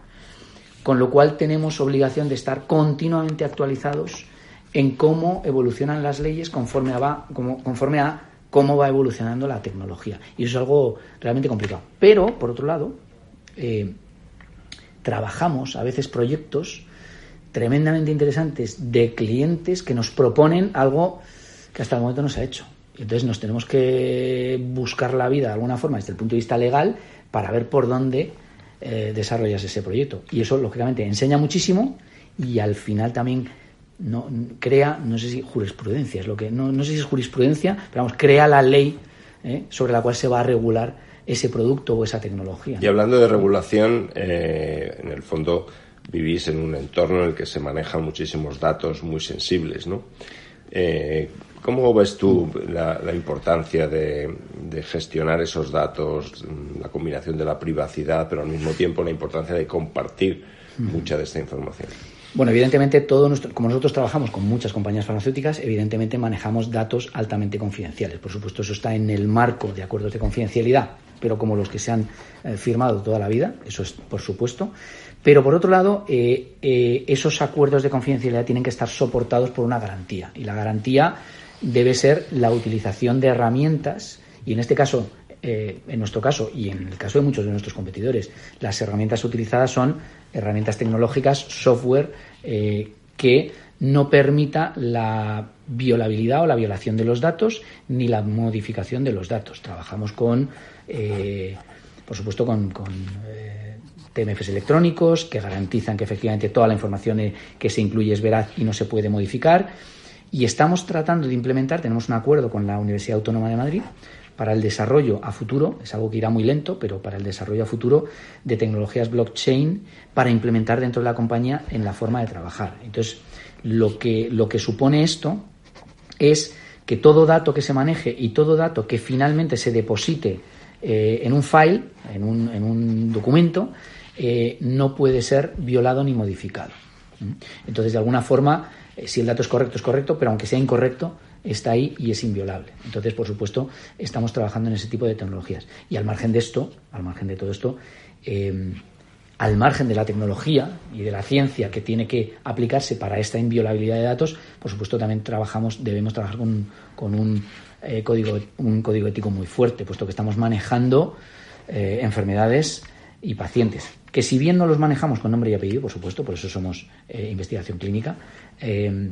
Con lo cual tenemos obligación de estar continuamente actualizados en cómo evolucionan las leyes conforme a, conforme a cómo va evolucionando la tecnología. Y eso es algo realmente complicado. Pero, por otro lado, eh, trabajamos a veces proyectos tremendamente interesantes de clientes que nos proponen algo que hasta el momento no se ha hecho. Entonces nos tenemos que buscar la vida de alguna forma desde el punto de vista legal para ver por dónde eh, desarrollas ese proyecto. Y eso, lógicamente, enseña muchísimo y al final también no crea, no sé si jurisprudencia es lo que, no, no sé si es jurisprudencia, pero vamos, crea la ley ¿eh? sobre la cual se va a regular ese producto o esa tecnología.
Y hablando de regulación, eh, en el fondo vivís en un entorno en el que se manejan muchísimos datos muy sensibles, ¿no? Eh, ¿Cómo ves tú la, importancia de, de, gestionar esos datos, la combinación de la privacidad, pero al mismo tiempo la importancia de compartir mucha de esta información?
Bueno, evidentemente, todo nuestro, como nosotros trabajamos con muchas compañías farmacéuticas, evidentemente manejamos datos altamente confidenciales. Por supuesto, eso está en el marco de acuerdos de confidencialidad, pero como los que se han eh, firmado toda la vida, eso es por supuesto. Pero por otro lado, eh, eh, esos acuerdos de confidencialidad tienen que estar soportados por una garantía. Y la garantía debe ser la utilización de herramientas, y en este caso en nuestro caso y en el caso de muchos de nuestros competidores, las herramientas utilizadas son herramientas tecnológicas, software eh, que no permita la violabilidad o la violación de los datos ni la modificación de los datos. Trabajamos con, eh, por supuesto, con, eh, TMFs electrónicos que garantizan que efectivamente toda la información que se incluye es veraz y no se puede modificar. Y estamos tratando de implementar, tenemos un acuerdo con la Universidad Autónoma de Madrid para el desarrollo a futuro, es algo que irá muy lento, pero para el desarrollo a futuro de tecnologías blockchain para implementar dentro de la compañía en la forma de trabajar. Entonces, lo que, lo que supone esto es que todo dato que se maneje y todo dato que finalmente se deposite eh, en un file, en un, en un documento, eh, no puede ser violado ni modificado. Entonces, de alguna forma, si el dato es correcto, es correcto, pero aunque sea incorrecto, está ahí y es inviolable. Entonces, por supuesto, estamos trabajando en ese tipo de tecnologías. Y al margen de esto, al margen de todo esto, eh, al margen de la tecnología y de la ciencia que tiene que aplicarse para esta inviolabilidad de datos, por supuesto también trabajamos, debemos trabajar con, un, eh, código, un código ético muy fuerte, puesto que estamos manejando eh, enfermedades y pacientes, que si bien no los manejamos con nombre y apellido, por supuesto, por eso somos investigación clínica, eh,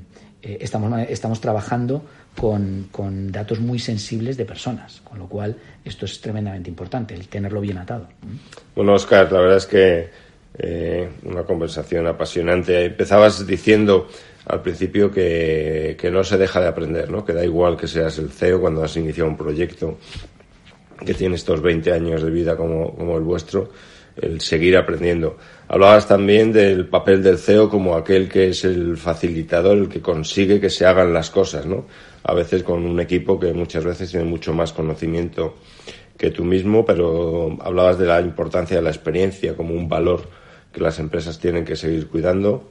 estamos, estamos trabajando con, con, datos muy sensibles de personas, con lo cual esto es tremendamente importante, el tenerlo bien atado.
Bueno, Oscar, la verdad es que eh, una conversación apasionante. Empezabas diciendo al principio que, que, no se deja de aprender, ¿no? que da igual que seas el CEO cuando has iniciado un proyecto que tiene estos 20 años de vida como, como el vuestro el seguir aprendiendo. Hablabas también del papel del CEO como aquel que es el facilitador, el que consigue que se hagan las cosas, ¿no? A veces con un equipo que muchas veces tiene mucho más conocimiento que tú mismo, pero hablabas de la importancia de la experiencia como un valor que las empresas tienen que seguir cuidando.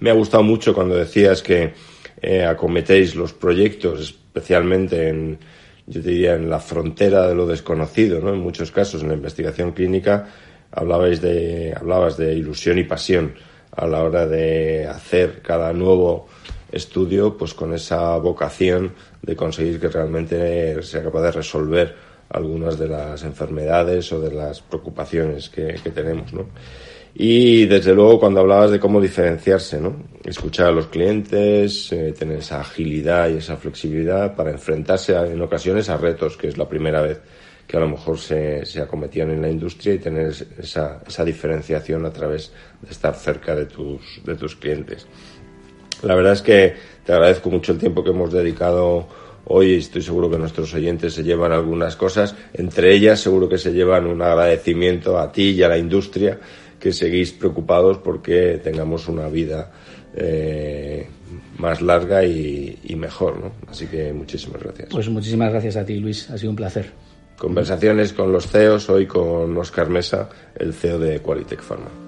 Me ha gustado mucho cuando decías que eh, acometéis los proyectos, especialmente en, yo diría, en la frontera de lo desconocido, ¿no? En muchos casos, en la investigación clínica, hablabais de, hablabas de ilusión y pasión a la hora de hacer cada nuevo estudio, pues con esa vocación de conseguir que realmente sea capaz de resolver algunas de las enfermedades o de las preocupaciones que, tenemos, ¿no? Y desde luego cuando hablabas de cómo diferenciarse, ¿no? Escuchar a los clientes, eh, tener esa agilidad y esa flexibilidad para enfrentarse en ocasiones a retos, que es la primera vez que a lo mejor se, se acometían en la industria y tener esa, esa diferenciación a través de estar cerca de tus, de tus clientes. La verdad es que te agradezco mucho el tiempo que hemos dedicado hoy. Estoy seguro que nuestros oyentes se llevan algunas cosas. Entre ellas, seguro que se llevan un agradecimiento a ti y a la industria que seguís preocupados porque tengamos una vida eh, más larga y, y, mejor. ¿no? Así que muchísimas gracias.
Pues muchísimas gracias a ti, Luis. Ha sido un placer.
Conversaciones con los CEOs, hoy con Oscar Mesa, el CEO de Qualitec Pharma.